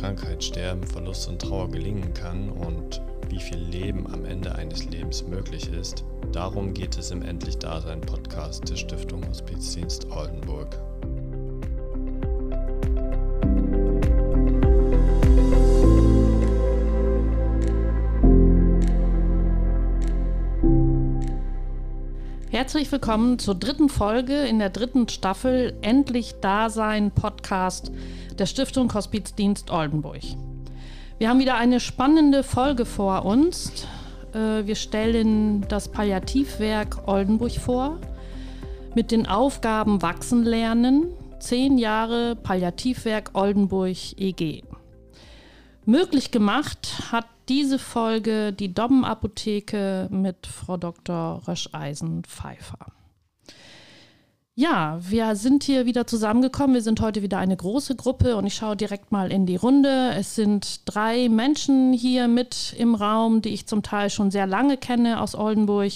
Krankheit, Sterben, Verlust und Trauer gelingen kann und wie viel Leben am Ende eines Lebens möglich ist, darum geht es im Endlich Dasein Podcast der Stiftung Hospizdienst Oldenburg. Herzlich willkommen zur dritten Folge in der dritten Staffel Endlich Dasein Podcast der Stiftung Hospizdienst Oldenburg. Wir haben wieder eine spannende Folge vor uns. Äh, wir stellen das Palliativwerk Oldenburg vor mit den Aufgaben Wachsen lernen, zehn Jahre Palliativwerk Oldenburg EG. Möglich gemacht hat diese Folge die Dobben-Apotheke mit Frau Dr. Röscheisen-Pfeiffer. Ja, wir sind hier wieder zusammengekommen. Wir sind heute wieder eine große Gruppe und ich schaue direkt mal in die Runde. Es sind drei Menschen hier mit im Raum, die ich zum Teil schon sehr lange kenne aus Oldenburg.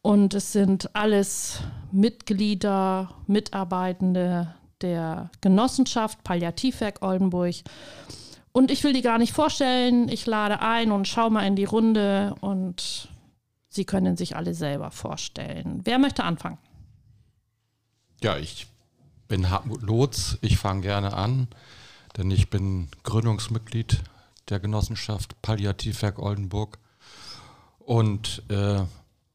Und es sind alles Mitglieder, Mitarbeitende der Genossenschaft Palliativwerk Oldenburg. Und ich will die gar nicht vorstellen. Ich lade ein und schaue mal in die Runde und Sie können sich alle selber vorstellen. Wer möchte anfangen? Ja, ich bin Hartmut Lotz. Ich fange gerne an, denn ich bin Gründungsmitglied der Genossenschaft Palliativwerk Oldenburg. Und äh,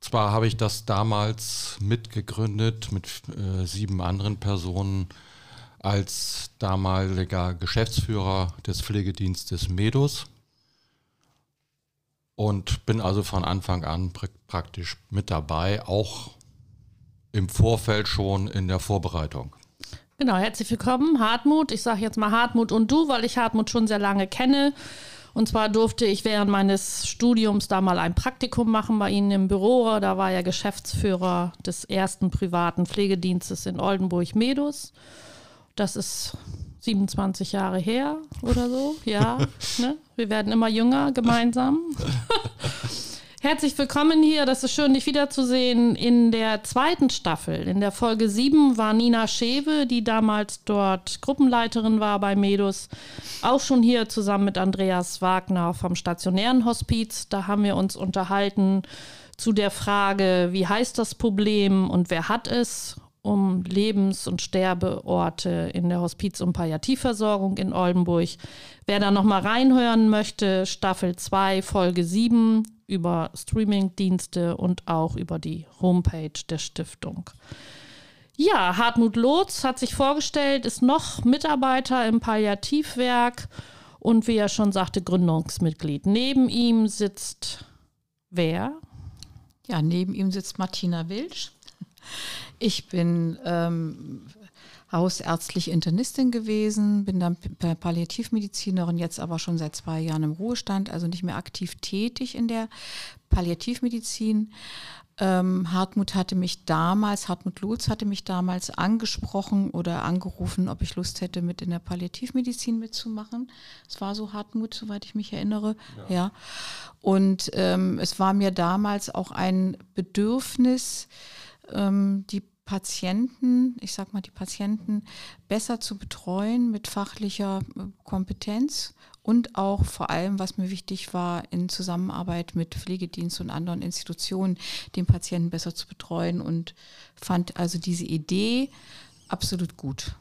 zwar habe ich das damals mitgegründet mit äh, sieben anderen Personen als damaliger Geschäftsführer des Pflegedienstes Medus und bin also von Anfang an pr praktisch mit dabei, auch im Vorfeld schon in der Vorbereitung. Genau, herzlich willkommen, Hartmut. Ich sage jetzt mal Hartmut und du, weil ich Hartmut schon sehr lange kenne. Und zwar durfte ich während meines Studiums da mal ein Praktikum machen bei Ihnen im Büro. Da war er Geschäftsführer des ersten privaten Pflegedienstes in Oldenburg-Medus. Das ist 27 Jahre her oder so. Ja, ne? wir werden immer jünger gemeinsam. Herzlich willkommen hier. Das ist schön, dich wiederzusehen. In der zweiten Staffel, in der Folge 7, war Nina Schewe, die damals dort Gruppenleiterin war bei Medus, auch schon hier zusammen mit Andreas Wagner vom stationären Hospiz. Da haben wir uns unterhalten zu der Frage, wie heißt das Problem und wer hat es? um Lebens- und Sterbeorte in der Hospiz- und Palliativversorgung in Oldenburg. Wer da nochmal reinhören möchte, Staffel 2, Folge 7 über Streamingdienste und auch über die Homepage der Stiftung. Ja, Hartmut Lotz hat sich vorgestellt, ist noch Mitarbeiter im Palliativwerk und wie er schon sagte, Gründungsmitglied. Neben ihm sitzt wer? Ja, neben ihm sitzt Martina Wilsch. Ich bin ähm, hausärztliche Internistin gewesen, bin dann Palliativmedizinerin, jetzt aber schon seit zwei Jahren im Ruhestand, also nicht mehr aktiv tätig in der Palliativmedizin. Ähm, Hartmut hatte mich damals, Hartmut Lutz hatte mich damals angesprochen oder angerufen, ob ich Lust hätte, mit in der Palliativmedizin mitzumachen. Es war so Hartmut, soweit ich mich erinnere. Ja. ja. Und ähm, es war mir damals auch ein Bedürfnis, ähm, die Patienten, ich sag mal, die Patienten besser zu betreuen mit fachlicher äh, Kompetenz und auch vor allem, was mir wichtig war, in Zusammenarbeit mit Pflegedienst und anderen Institutionen, den Patienten besser zu betreuen und fand also diese Idee absolut gut.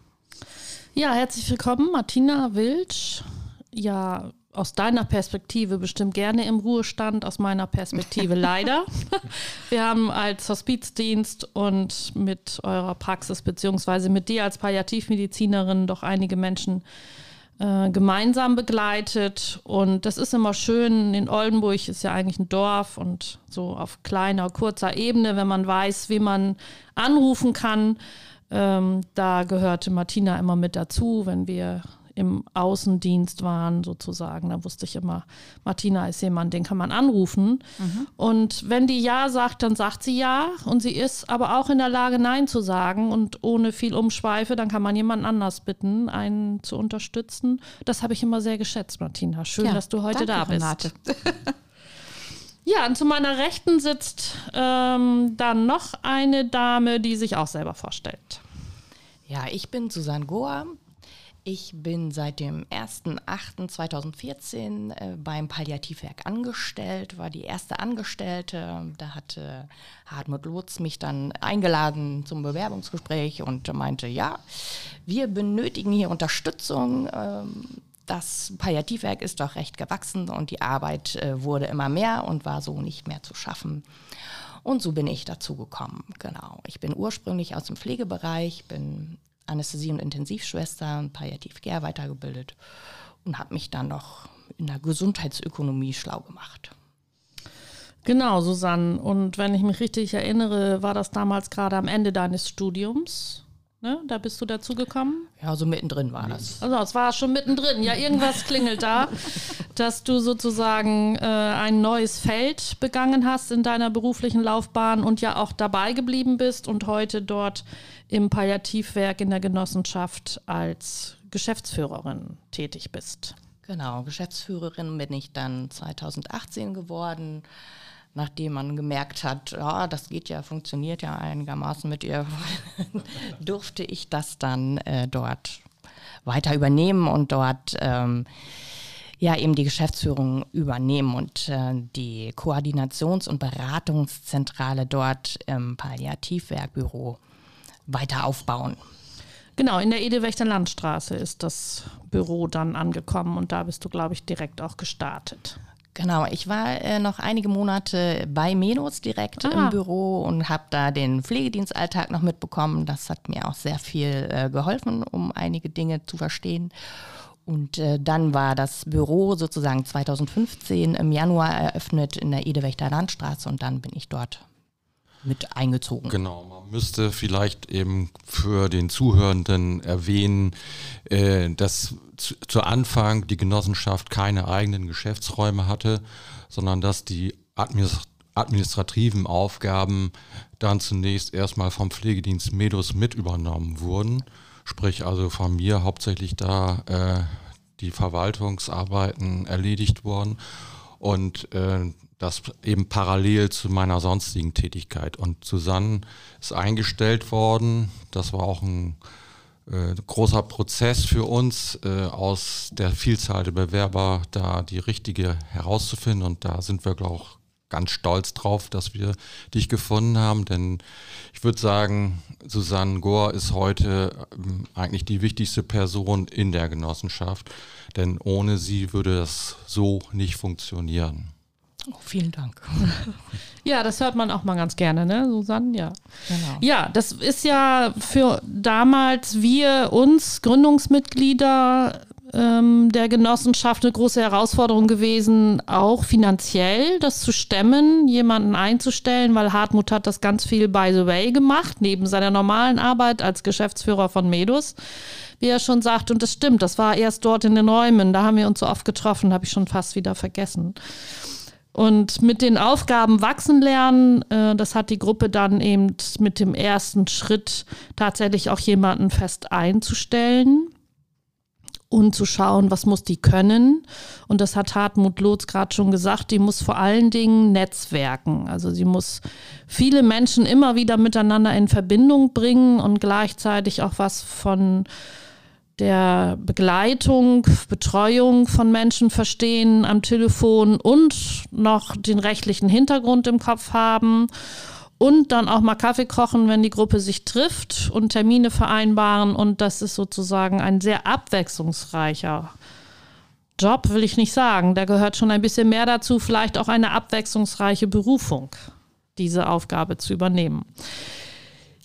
Ja, herzlich willkommen, Martina Wilsch. Ja, aus deiner Perspektive bestimmt gerne im Ruhestand, aus meiner Perspektive leider. Wir haben als Hospizdienst und mit eurer Praxis beziehungsweise mit dir als Palliativmedizinerin doch einige Menschen äh, gemeinsam begleitet. Und das ist immer schön. In Oldenburg ist ja eigentlich ein Dorf und so auf kleiner, kurzer Ebene, wenn man weiß, wie man anrufen kann. Ähm, da gehörte Martina immer mit dazu, wenn wir im Außendienst waren, sozusagen. Da wusste ich immer, Martina ist jemand, den kann man anrufen. Mhm. Und wenn die Ja sagt, dann sagt sie Ja. Und sie ist aber auch in der Lage, Nein zu sagen. Und ohne viel Umschweife, dann kann man jemanden anders bitten, einen zu unterstützen. Das habe ich immer sehr geschätzt, Martina. Schön, ja, dass du heute da bist. Ja, und zu meiner Rechten sitzt ähm, dann noch eine Dame, die sich auch selber vorstellt. Ja, ich bin Susanne Goa. Ich bin seit dem 1.8.2014 äh, beim Palliativwerk angestellt, war die erste Angestellte. Da hatte Hartmut Lutz mich dann eingeladen zum Bewerbungsgespräch und meinte, ja, wir benötigen hier Unterstützung. Ähm, das Palliativwerk ist doch recht gewachsen und die Arbeit äh, wurde immer mehr und war so nicht mehr zu schaffen. Und so bin ich dazu gekommen, genau. Ich bin ursprünglich aus dem Pflegebereich, bin Anästhesie- und Intensivschwester und Palliativ Care weitergebildet und habe mich dann noch in der Gesundheitsökonomie schlau gemacht. Genau, Susanne. Und wenn ich mich richtig erinnere, war das damals gerade am Ende deines Studiums. Ne? Da bist du dazu gekommen? Ja, so mittendrin war das. Also es war schon mittendrin. Ja, irgendwas klingelt da, dass du sozusagen äh, ein neues Feld begangen hast in deiner beruflichen Laufbahn und ja auch dabei geblieben bist und heute dort im Palliativwerk in der Genossenschaft als Geschäftsführerin tätig bist. Genau, Geschäftsführerin bin ich dann 2018 geworden nachdem man gemerkt hat, ja, das geht ja, funktioniert ja einigermaßen mit ihr, durfte ich das dann äh, dort weiter übernehmen und dort ähm, ja eben die Geschäftsführung übernehmen und äh, die Koordinations- und Beratungszentrale dort im Palliativwerkbüro weiter aufbauen. Genau, in der Edewächter Landstraße ist das Büro dann angekommen und da bist du, glaube ich, direkt auch gestartet. Genau, ich war äh, noch einige Monate bei Menos direkt ah. im Büro und habe da den Pflegedienstalltag noch mitbekommen. Das hat mir auch sehr viel äh, geholfen, um einige Dinge zu verstehen. Und äh, dann war das Büro sozusagen 2015 im Januar eröffnet in der Edewächter Landstraße und dann bin ich dort mit eingezogen. Genau, man müsste vielleicht eben für den Zuhörenden erwähnen, äh, dass zu, zu, Anfang die Genossenschaft keine eigenen Geschäftsräume hatte, sondern dass die administrativen Aufgaben dann zunächst erstmal vom Pflegedienst Medus mit übernommen wurden. Sprich also von mir hauptsächlich da äh, die Verwaltungsarbeiten erledigt wurden. Und äh, das eben parallel zu meiner sonstigen Tätigkeit. Und Susanne ist eingestellt worden. Das war auch ein äh, großer Prozess für uns, äh, aus der Vielzahl der Bewerber da die richtige herauszufinden. Und da sind wir, glaube ich, ganz stolz drauf, dass wir dich gefunden haben. Denn ich würde sagen, Susanne Gohr ist heute ähm, eigentlich die wichtigste Person in der Genossenschaft. Denn ohne sie würde das so nicht funktionieren. Oh, vielen Dank. Ja, das hört man auch mal ganz gerne, ne, Susanne? Ja. Genau. Ja, das ist ja für damals wir, uns Gründungsmitglieder ähm, der Genossenschaft eine große Herausforderung gewesen, auch finanziell das zu stemmen, jemanden einzustellen, weil Hartmut hat das ganz viel by the way gemacht, neben seiner normalen Arbeit als Geschäftsführer von Medus wie er schon sagt, und das stimmt, das war erst dort in den Räumen, da haben wir uns so oft getroffen, habe ich schon fast wieder vergessen. Und mit den Aufgaben wachsen lernen, äh, das hat die Gruppe dann eben mit dem ersten Schritt tatsächlich auch jemanden fest einzustellen und zu schauen, was muss die können. Und das hat Hartmut Lotz gerade schon gesagt, die muss vor allen Dingen netzwerken. Also sie muss viele Menschen immer wieder miteinander in Verbindung bringen und gleichzeitig auch was von der Begleitung, Betreuung von Menschen verstehen am Telefon und noch den rechtlichen Hintergrund im Kopf haben und dann auch mal Kaffee kochen, wenn die Gruppe sich trifft und Termine vereinbaren. Und das ist sozusagen ein sehr abwechslungsreicher Job, will ich nicht sagen. Da gehört schon ein bisschen mehr dazu, vielleicht auch eine abwechslungsreiche Berufung, diese Aufgabe zu übernehmen.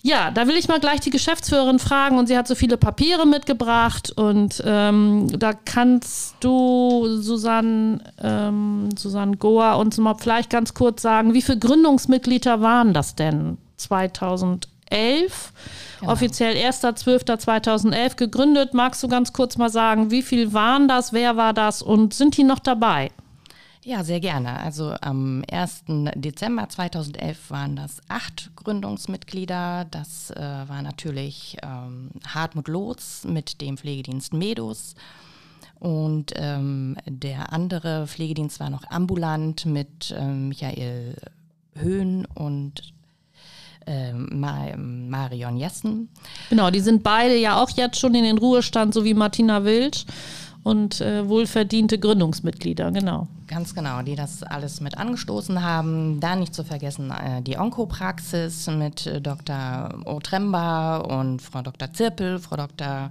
Ja, da will ich mal gleich die Geschäftsführerin fragen und sie hat so viele Papiere mitgebracht und ähm, da kannst du, Susanne, ähm, Susanne Goa, uns mal vielleicht ganz kurz sagen, wie viele Gründungsmitglieder waren das denn 2011? Genau. Offiziell 1.12.2011 gegründet. Magst du ganz kurz mal sagen, wie viel waren das, wer war das und sind die noch dabei? Ja, sehr gerne. Also am 1. Dezember 2011 waren das acht Gründungsmitglieder. Das äh, war natürlich ähm, Hartmut Lotz mit dem Pflegedienst Medus Und ähm, der andere Pflegedienst war noch ambulant mit ähm, Michael Höhn und ähm, Marion Jessen. Genau, die sind beide ja auch jetzt schon in den Ruhestand, so wie Martina Wild und äh, wohlverdiente Gründungsmitglieder, genau. Ganz genau, die das alles mit angestoßen haben. Da nicht zu vergessen äh, die Onkopraxis mit äh, Dr. Otremba und Frau Dr. Zirpel. Frau Dr.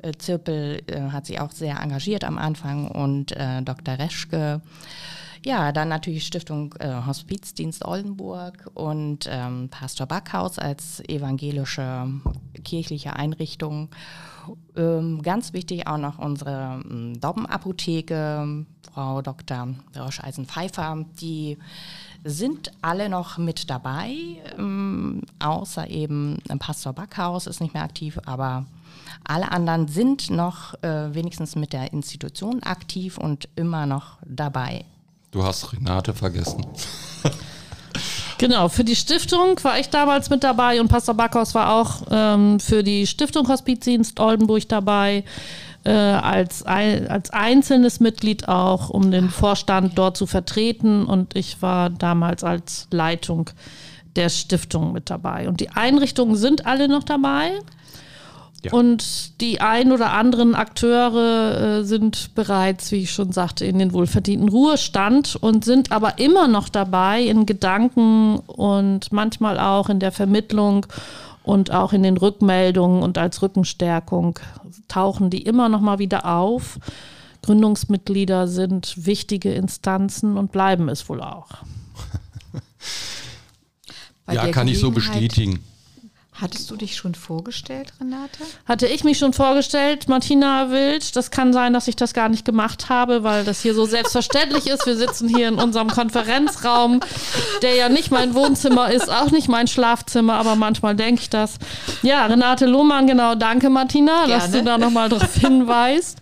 Äh, Zirpel äh, hat sich auch sehr engagiert am Anfang und Dr. Reschke. Ja, dann natürlich Stiftung äh, Hospizdienst Oldenburg und ähm, Pastor Backhaus als evangelische kirchliche Einrichtung. Ähm, ganz wichtig auch noch unsere ähm, Dobbenapotheke, Frau Dr. Rauscheisen-Pfeiffer, die sind alle noch mit dabei, ähm, außer eben Pastor Backhaus ist nicht mehr aktiv, aber alle anderen sind noch äh, wenigstens mit der Institution aktiv und immer noch dabei. Du hast Renate vergessen. Genau, für die Stiftung war ich damals mit dabei und Pastor Backhaus war auch ähm, für die Stiftung Hospizdienst Oldenburg dabei, äh, als, als einzelnes Mitglied auch, um den Vorstand dort zu vertreten. Und ich war damals als Leitung der Stiftung mit dabei. Und die Einrichtungen sind alle noch dabei. Ja. Und die ein oder anderen Akteure äh, sind bereits, wie ich schon sagte, in den wohlverdienten Ruhestand und sind aber immer noch dabei in Gedanken und manchmal auch in der Vermittlung und auch in den Rückmeldungen und als Rückenstärkung tauchen die immer noch mal wieder auf. Gründungsmitglieder sind wichtige Instanzen und bleiben es wohl auch. ja, kann ich so bestätigen. Hattest du dich schon vorgestellt, Renate? Hatte ich mich schon vorgestellt, Martina Wild. Das kann sein, dass ich das gar nicht gemacht habe, weil das hier so selbstverständlich ist. Wir sitzen hier in unserem Konferenzraum, der ja nicht mein Wohnzimmer ist, auch nicht mein Schlafzimmer, aber manchmal denke ich das. Ja, Renate Lohmann, genau. Danke, Martina, Gerne. dass du da nochmal drauf hinweist.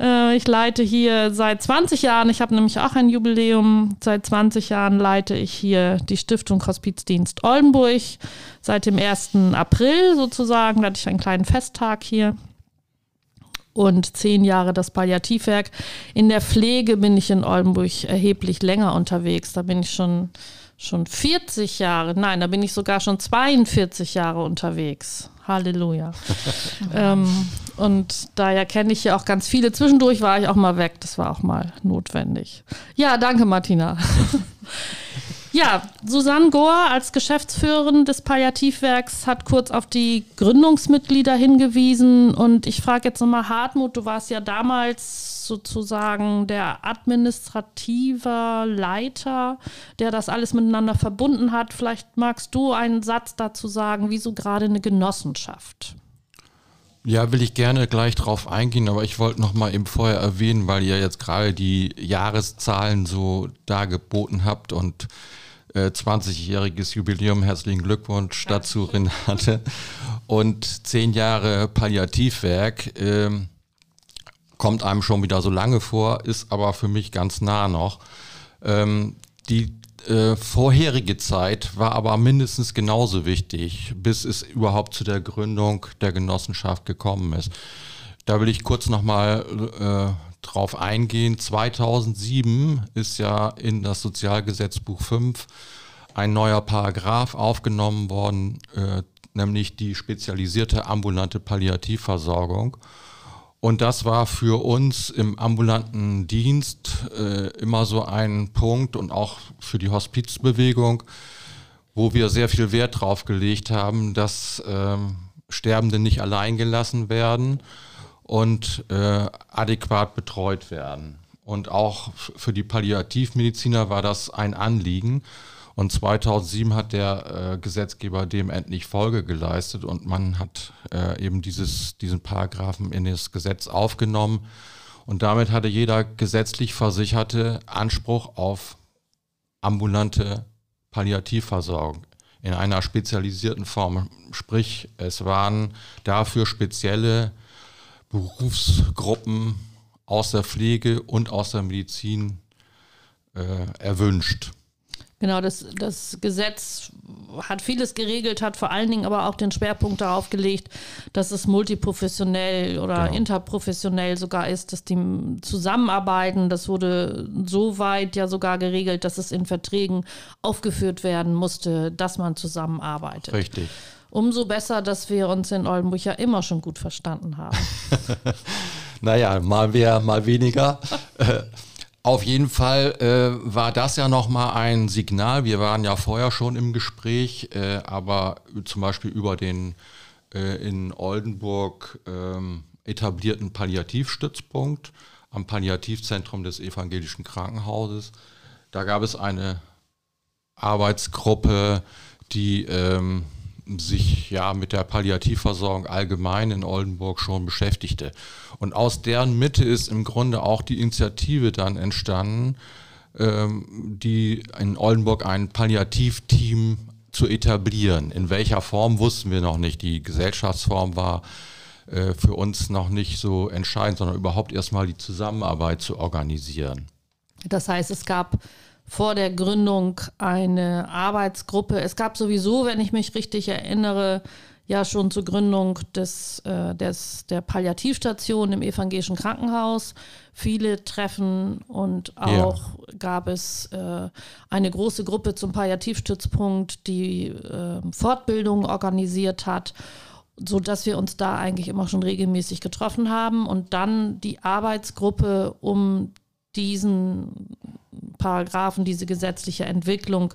Äh, ich leite hier seit 20 Jahren, ich habe nämlich auch ein Jubiläum, seit 20 Jahren leite ich hier die Stiftung Hospizdienst Oldenburg. Seit dem 1. April sozusagen, da hatte ich einen kleinen Festtag hier und zehn Jahre das Palliativwerk. In der Pflege bin ich in Oldenburg erheblich länger unterwegs. Da bin ich schon, schon 40 Jahre, nein, da bin ich sogar schon 42 Jahre unterwegs. Halleluja. ähm, und daher kenne ich ja auch ganz viele. Zwischendurch war ich auch mal weg. Das war auch mal notwendig. Ja, danke, Martina. ja, Susanne Gohr als Geschäftsführerin des Palliativwerks hat kurz auf die Gründungsmitglieder hingewiesen. Und ich frage jetzt nochmal, Hartmut, du warst ja damals sozusagen der administrative Leiter, der das alles miteinander verbunden hat. Vielleicht magst du einen Satz dazu sagen, wieso gerade eine Genossenschaft? Ja, will ich gerne gleich drauf eingehen, aber ich wollte noch mal eben vorher erwähnen, weil ihr jetzt gerade die Jahreszahlen so dargeboten habt und äh, 20-jähriges Jubiläum, herzlichen Glückwunsch dazu, Renate. Und zehn Jahre Palliativwerk. Äh, kommt einem schon wieder so lange vor, ist aber für mich ganz nah noch. Ähm, die äh, vorherige Zeit war aber mindestens genauso wichtig, bis es überhaupt zu der Gründung der Genossenschaft gekommen ist. Da will ich kurz nochmal äh, drauf eingehen. 2007 ist ja in das Sozialgesetzbuch 5 ein neuer Paragraph aufgenommen worden, äh, nämlich die spezialisierte ambulante Palliativversorgung. Und das war für uns im ambulanten Dienst äh, immer so ein Punkt und auch für die Hospizbewegung, wo wir sehr viel Wert drauf gelegt haben, dass äh, Sterbende nicht allein gelassen werden und äh, adäquat betreut werden. Und auch für die Palliativmediziner war das ein Anliegen. Und 2007 hat der äh, Gesetzgeber dem endlich Folge geleistet und man hat äh, eben dieses, diesen Paragraphen in das Gesetz aufgenommen. Und damit hatte jeder gesetzlich Versicherte Anspruch auf ambulante Palliativversorgung in einer spezialisierten Form. Sprich, es waren dafür spezielle Berufsgruppen aus der Pflege und aus der Medizin äh, erwünscht. Genau, das, das Gesetz hat vieles geregelt, hat vor allen Dingen aber auch den Schwerpunkt darauf gelegt, dass es multiprofessionell oder Genau. interprofessionell sogar ist, dass die zusammenarbeiten. Das wurde so weit ja sogar geregelt, dass es in Verträgen aufgeführt werden musste, dass man zusammenarbeitet. Richtig. Umso besser, dass wir uns in Oldenburg ja immer schon gut verstanden haben. Naja, mal mehr, mal weniger. Auf jeden Fall äh, war das ja nochmal ein Signal. Wir waren ja vorher schon im Gespräch, äh, aber zum Beispiel über den äh, in Oldenburg ähm, etablierten Palliativstützpunkt am Palliativzentrum des Evangelischen Krankenhauses. Da gab es eine Arbeitsgruppe, die ähm, sich ja mit der Palliativversorgung allgemein in Oldenburg schon beschäftigte. Und aus deren Mitte ist im Grunde auch die Initiative dann entstanden, ähm, die in Oldenburg ein Palliativteam zu etablieren. In welcher Form wussten wir noch nicht. Die Gesellschaftsform war äh, für uns noch nicht so entscheidend, sondern überhaupt erstmal die Zusammenarbeit zu organisieren. Das heißt, es gab vor der Gründung eine Arbeitsgruppe. Es gab sowieso, wenn ich mich richtig erinnere, ja schon zur Gründung des, äh, des, der Palliativstation im evangelischen Krankenhaus viele Treffen und Ja. auch gab es äh, eine große Gruppe zum Palliativstützpunkt, die äh, Fortbildungen organisiert hat so dass wir uns da eigentlich immer schon regelmäßig getroffen haben und dann die Arbeitsgruppe um diesen Paragraphen, diese gesetzliche Entwicklung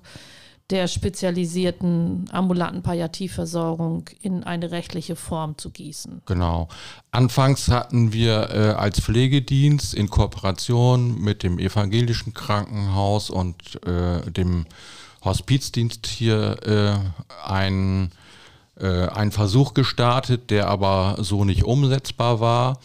der spezialisierten ambulanten Palliativversorgung in eine rechtliche Form zu gießen. Genau. Anfangs hatten wir äh, als Pflegedienst in Kooperation mit dem evangelischen Krankenhaus und äh, dem Hospizdienst hier äh, ein, äh, einen Versuch gestartet, der aber so nicht umsetzbar war.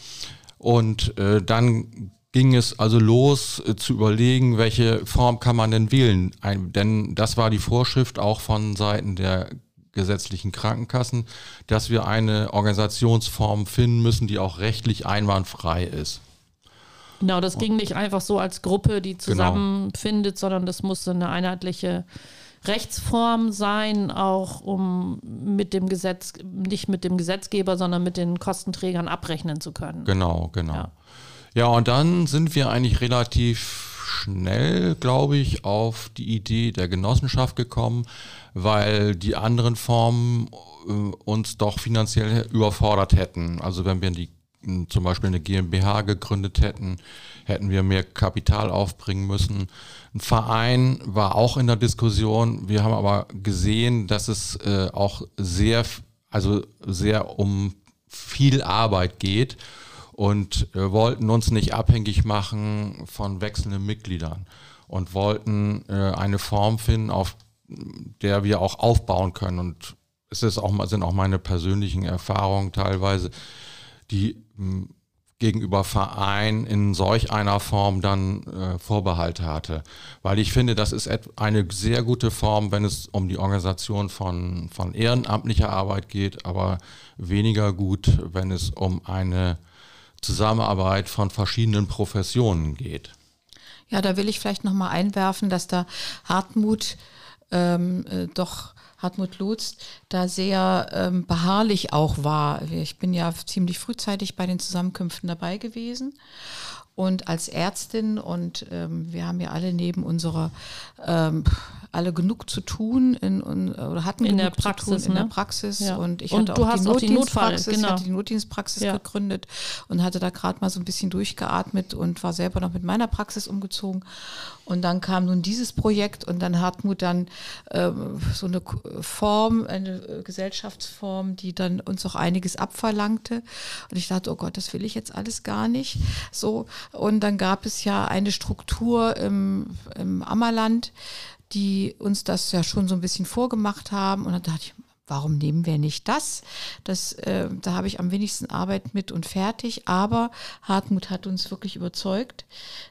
Und äh, dann ging es also los äh, zu überlegen, welche Form kann man denn wählen. Ein, denn das war die Vorschrift auch von Seiten der gesetzlichen Krankenkassen, dass wir eine Organisationsform finden müssen, die auch rechtlich einwandfrei ist. Genau, das ging nicht einfach so als Gruppe, die zusammenfindet, sondern das musste eine einheitliche Rechtsform sein, auch um mit dem Gesetz, nicht mit dem Gesetzgeber, sondern mit den Kostenträgern abrechnen zu können. Genau, genau. Ja. Ja, und dann sind wir eigentlich relativ schnell, glaube ich, auf die Idee der Genossenschaft gekommen, weil die anderen Formen äh, uns doch finanziell überfordert hätten. Also wenn wir die, m, zum Beispiel eine GmbH gegründet hätten, hätten wir mehr Kapital aufbringen müssen. Ein Verein war auch in der Diskussion. Wir haben aber gesehen, dass es äh, auch sehr, also sehr um viel Arbeit geht und äh, wollten uns nicht abhängig machen von wechselnden Mitgliedern und wollten äh, eine Form finden, auf der wir auch aufbauen können. Und es ist auch, sind auch meine persönlichen Erfahrungen teilweise, die mh, gegenüber Verein in solch einer Form dann äh, Vorbehalte hatte. Weil ich finde, das ist eine sehr gute Form, wenn es um die Organisation von, von ehrenamtlicher Arbeit geht, aber weniger gut, wenn es um eine Zusammenarbeit von verschiedenen Professionen geht. Ja, da will ich vielleicht noch mal einwerfen, dass da Hartmut ähm, äh, doch Hartmut Lutz da sehr ähm, beharrlich auch war. Ich bin ja ziemlich frühzeitig bei den Zusammenkünften dabei gewesen und als Ärztin und ähm, wir haben ja alle neben unserer ähm, alle genug zu tun in, in, oder hatten In der genug zu Praxis, tun in der ne? Praxis Ja. und ich Und hatte du auch hast die auch die Notdienstpraxis, genau. hatte die Notdienstpraxis Ja. gegründet und hatte da gerade mal so ein bisschen durchgeatmet und war selber noch mit meiner Praxis umgezogen. Und dann kam nun dieses Projekt und dann Hartmut dann ähm, so eine Form, eine äh, Gesellschaftsform, die dann uns auch einiges abverlangte. Und ich dachte, oh Gott, das will ich jetzt alles gar nicht. So. Und dann gab es ja eine Struktur im, im Ammerland, die uns das ja schon so ein bisschen vorgemacht haben. Und dann dachte ich, warum nehmen wir nicht das? das äh, da habe ich am wenigsten Arbeit mit und fertig. Aber Hartmut hat uns wirklich überzeugt,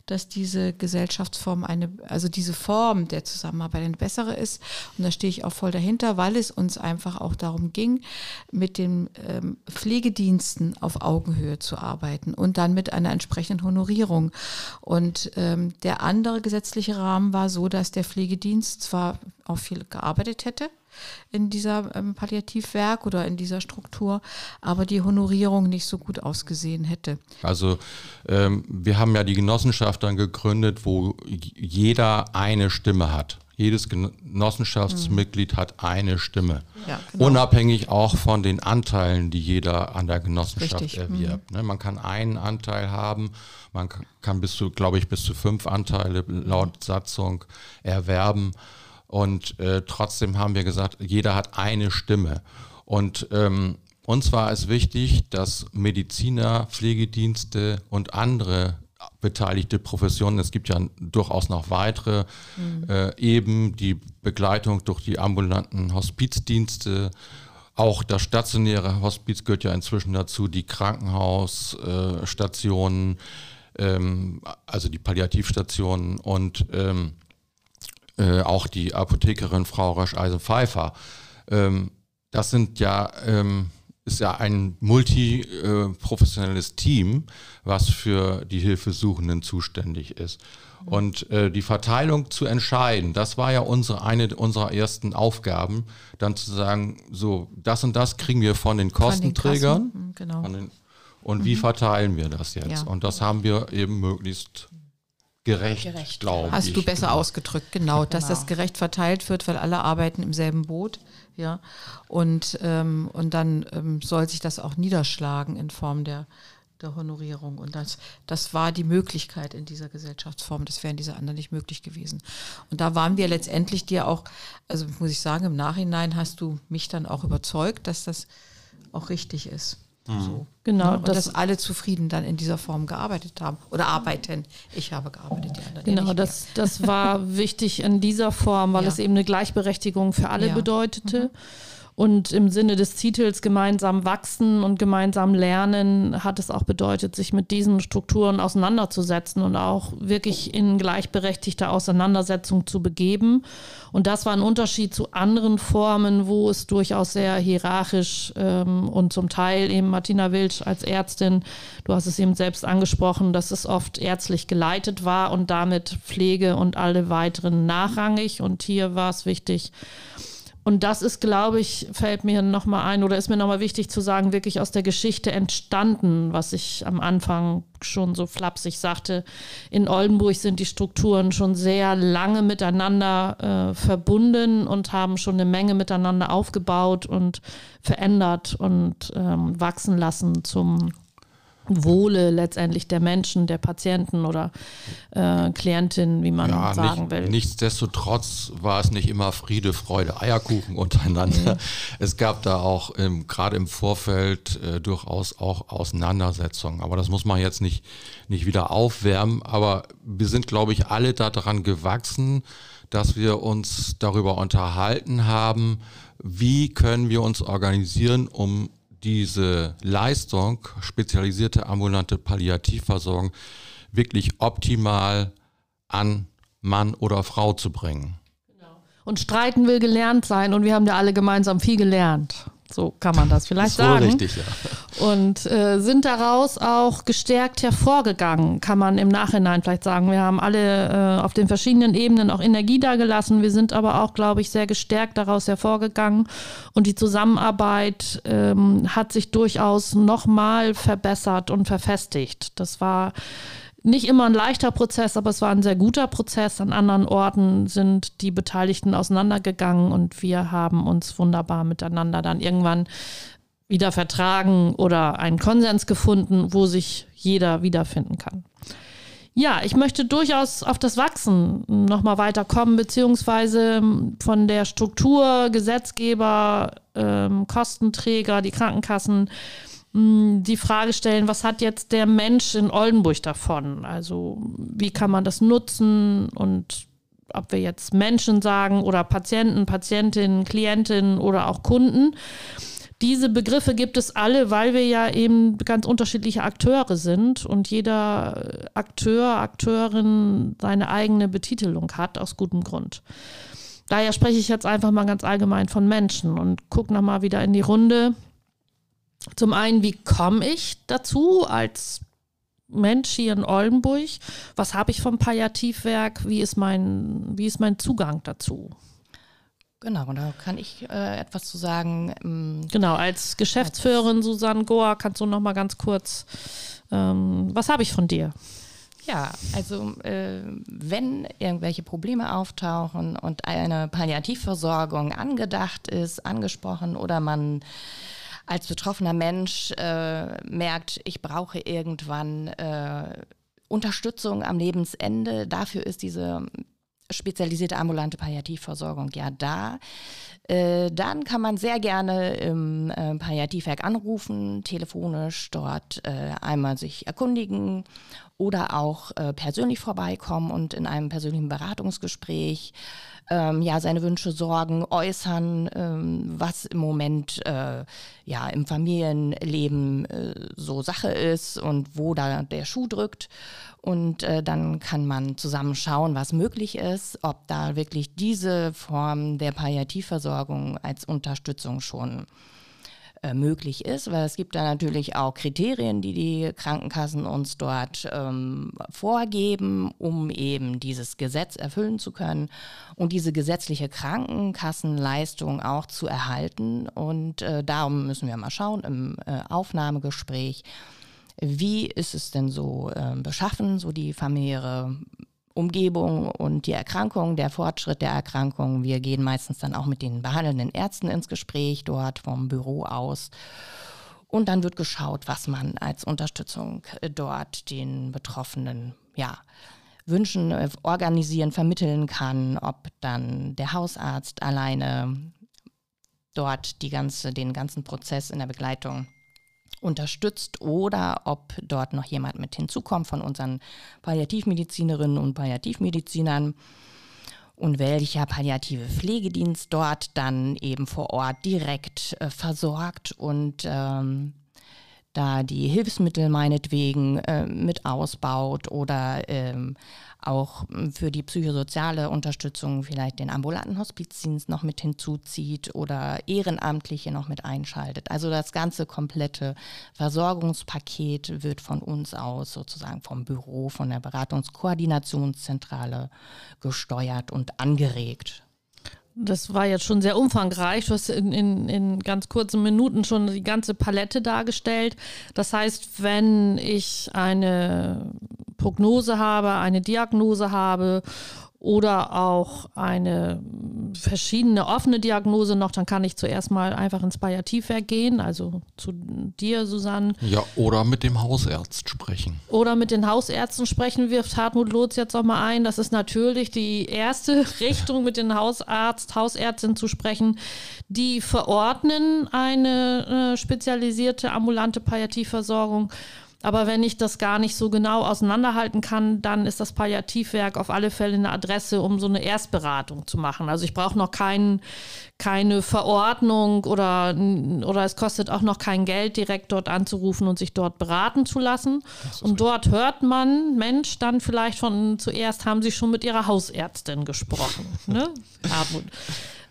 dass diese Gesellschaftsform eine, also diese Form der Zusammenarbeit eine bessere ist. Und da stehe ich auch voll dahinter, weil es uns einfach auch darum ging, mit den ähm, Pflegediensten auf Augenhöhe zu arbeiten und dann mit einer entsprechenden Honorierung. Und ähm, der andere gesetzliche Rahmen war so, dass der Pflegedienst zwar auch viel gearbeitet hätte in dieser ähm, Palliativwerk oder in dieser Struktur, aber die Honorierung nicht so gut ausgesehen hätte. Also ähm, wir haben ja die Genossenschaft dann gegründet, wo jeder eine Stimme hat. Jedes Genossenschaftsmitglied mhm. hat eine Stimme. Ja, genau. Unabhängig auch von den Anteilen, die jeder an der Genossenschaft Richtig. erwirbt. Mhm. Ne, man kann einen Anteil haben, man kann bis zu, glaube ich, bis zu fünf Anteile laut Satzung erwerben. Und äh, trotzdem haben wir gesagt, jeder hat eine Stimme. Und ähm, uns war es wichtig, dass Mediziner, Pflegedienste und andere beteiligte Professionen, es gibt ja durchaus noch weitere, mhm. äh, eben die Begleitung durch die ambulanten Hospizdienste, auch das stationäre Hospiz gehört ja inzwischen dazu, die Krankenhausstationen, äh, ähm, also die Palliativstationen und ähm, äh, auch die Apothekerin Frau Rasch-Eisen-Pfeiffer. Ähm, das sind ja, ähm, ist ja ein multiprofessionelles äh, Team, was für die Hilfesuchenden zuständig ist. Und äh, die Verteilung zu entscheiden, das war ja unsere, eine unserer ersten Aufgaben, dann zu sagen, so, das und das kriegen wir von den Kostenträgern. Von den genau. Von den, und mhm. wie verteilen wir das jetzt? Ja. Und das haben wir eben möglichst gerecht, gerecht glaube ich. Hast du besser genau. ausgedrückt, genau, dass genau. das gerecht verteilt wird, weil alle arbeiten im selben Boot. Ja, und, ähm, und dann ähm, soll sich das auch niederschlagen in Form der, der Honorierung. Und das, das war die Möglichkeit in dieser Gesellschaftsform. Das wäre in dieser anderen nicht möglich gewesen. Und da waren wir letztendlich dir auch, also muss ich sagen, im Nachhinein hast du mich dann auch überzeugt, dass das auch richtig ist. Mhm. So. Genau. Ja, und das, dass alle zufrieden dann in dieser Form gearbeitet haben oder arbeiten. Ich habe gearbeitet, die anderen. Genau, das, das war wichtig in dieser Form, weil ja. es eben eine Gleichberechtigung für alle ja. bedeutete. Mhm. Und im Sinne des Titels gemeinsam wachsen und gemeinsam lernen hat es auch bedeutet, sich mit diesen Strukturen auseinanderzusetzen und auch wirklich in gleichberechtigter Auseinandersetzung zu begeben. Und das war ein Unterschied zu anderen Formen, wo es durchaus sehr hierarchisch ähm, und zum Teil eben Martina Wilsch als Ärztin, du hast es eben selbst angesprochen, dass es oft ärztlich geleitet war und damit Pflege und alle weiteren nachrangig. Und hier war es wichtig, und das ist, glaube ich, fällt mir nochmal ein oder ist mir nochmal wichtig zu sagen, wirklich aus der Geschichte entstanden, was ich am Anfang schon so flapsig sagte. In Oldenburg sind die Strukturen schon sehr lange miteinander äh, verbunden und haben schon eine Menge miteinander aufgebaut und verändert und ähm, wachsen lassen zum Wohle letztendlich der Menschen, der Patienten oder äh, Klientinnen, wie man ja, sagen nicht, will. Nichtsdestotrotz war es nicht immer Friede, Freude, Eierkuchen untereinander. Mhm. Es gab da auch gerade im Vorfeld äh, durchaus auch Auseinandersetzungen. Aber das muss man jetzt nicht, nicht wieder aufwärmen. Aber wir sind, glaube ich, alle daran gewachsen, dass wir uns darüber unterhalten haben, wie können wir uns organisieren, um diese Leistung, spezialisierte ambulante Palliativversorgung, wirklich optimal an Mann oder Frau zu bringen. Genau. Und streiten will gelernt sein und wir haben ja alle gemeinsam viel gelernt. So kann man das vielleicht das sagen. Richtig, ja. Und äh, sind daraus auch gestärkt hervorgegangen, kann man im Nachhinein vielleicht sagen. Wir haben alle äh, auf den verschiedenen Ebenen auch Energie dagelassen. Wir sind aber auch, glaube ich, sehr gestärkt daraus hervorgegangen. Und die Zusammenarbeit ähm, hat sich durchaus nochmal verbessert und verfestigt. Das war nicht immer ein leichter Prozess, aber es war ein sehr guter Prozess. An anderen Orten sind die Beteiligten auseinandergegangen und wir haben uns wunderbar miteinander dann irgendwann wieder vertragen oder einen Konsens gefunden, wo sich jeder wiederfinden kann. Ja, ich möchte durchaus auf das Wachsen nochmal weiterkommen, beziehungsweise von der Struktur, Gesetzgeber, ähm, Kostenträger, die Krankenkassen die Frage stellen, was hat jetzt der Mensch in Oldenburg davon? Also wie kann man das nutzen und ob wir jetzt Menschen sagen oder Patienten, Patientinnen, Klientinnen oder auch Kunden. Diese Begriffe gibt es alle, weil wir ja eben ganz unterschiedliche Akteure sind und jeder Akteur, Akteurin seine eigene Betitelung hat, aus gutem Grund. Daher spreche ich jetzt einfach mal ganz allgemein von Menschen und gucke nochmal wieder in die Runde. Zum einen, wie komme ich dazu als Mensch hier in Oldenburg? Was habe ich vom Palliativwerk? Wie ist mein, wie ist mein Zugang dazu? Genau, da kann ich äh, etwas zu sagen. Ähm, genau, als Geschäftsführerin Susanne Goa kannst du noch mal ganz kurz, ähm, was habe ich von dir? Ja, also äh, wenn irgendwelche Probleme auftauchen und eine Palliativversorgung angedacht ist, angesprochen oder man als betroffener Mensch äh, merkt, ich brauche irgendwann äh, Unterstützung am Lebensende, dafür ist diese spezialisierte ambulante Palliativversorgung ja da. Äh, dann kann man sehr gerne im äh, Palliativwerk anrufen, telefonisch dort äh, einmal sich erkundigen oder auch äh, persönlich vorbeikommen und in einem persönlichen Beratungsgespräch ähm, ja seine Wünsche, Sorgen äußern, ähm, was im Moment äh, ja im Familienleben äh, so Sache ist und wo da der Schuh drückt. Und äh, dann kann man zusammen schauen, was möglich ist, ob da wirklich diese Form der Palliativversorgung als Unterstützung schon äh, möglich ist, weil es gibt da natürlich auch Kriterien, die die Krankenkassen uns dort ähm, vorgeben, um eben dieses Gesetz erfüllen zu können und diese gesetzliche Krankenkassenleistung auch zu erhalten. Und äh, darum müssen wir mal schauen im äh, Aufnahmegespräch, wie ist es denn so äh, beschaffen, so die familiäre Umgebung und die Erkrankung, der Fortschritt der Erkrankung. Wir gehen meistens dann auch mit den behandelnden Ärzten ins Gespräch dort vom Büro aus. Und dann wird geschaut, was man als Unterstützung äh, dort den Betroffenen ja, Wünschen äh, organisieren, vermitteln kann, ob dann der Hausarzt alleine dort die ganze, den ganzen Prozess in der Begleitung unterstützt oder ob dort noch jemand mit hinzukommt von unseren Palliativmedizinerinnen und Palliativmedizinern. Und welcher palliative Pflegedienst dort dann eben vor Ort direkt äh, versorgt und ähm, da die Hilfsmittel meinetwegen äh, mit ausbaut oder ähm, auch für die psychosoziale Unterstützung vielleicht den ambulanten Hospizdienst noch mit hinzuzieht oder Ehrenamtliche noch mit einschaltet. Also das ganze komplette Versorgungspaket wird von uns aus sozusagen vom Büro, von der Beratungskoordinationszentrale gesteuert und angeregt. Das war jetzt schon sehr umfangreich. Du hast in, in, in, ganz kurzen Minuten schon die ganze Palette dargestellt. Das heißt, wenn ich eine Prognose habe, eine Diagnose habe oder auch eine verschiedene offene Diagnose noch, dann kann ich zuerst mal einfach ins Palliativwerk gehen, also zu dir, Susanne. Ja, oder mit dem Hausarzt sprechen. Oder mit den Hausärzten sprechen, wirft Hartmut Lotz jetzt auch mal ein. Das ist natürlich die erste Richtung, mit den Hausarzt, Hausärztin zu sprechen. Die verordnen eine äh, spezialisierte ambulante Palliativversorgung aber wenn ich das gar nicht so genau auseinanderhalten kann, dann ist das Palliativwerk auf alle Fälle eine Adresse, um so eine Erstberatung zu machen. Also ich brauche noch kein, keine Verordnung oder, oder es kostet auch noch kein Geld, direkt dort anzurufen und sich dort beraten zu lassen. Und dort hört man, Mensch, dann vielleicht von zuerst haben sie schon mit ihrer Hausärztin gesprochen. ne?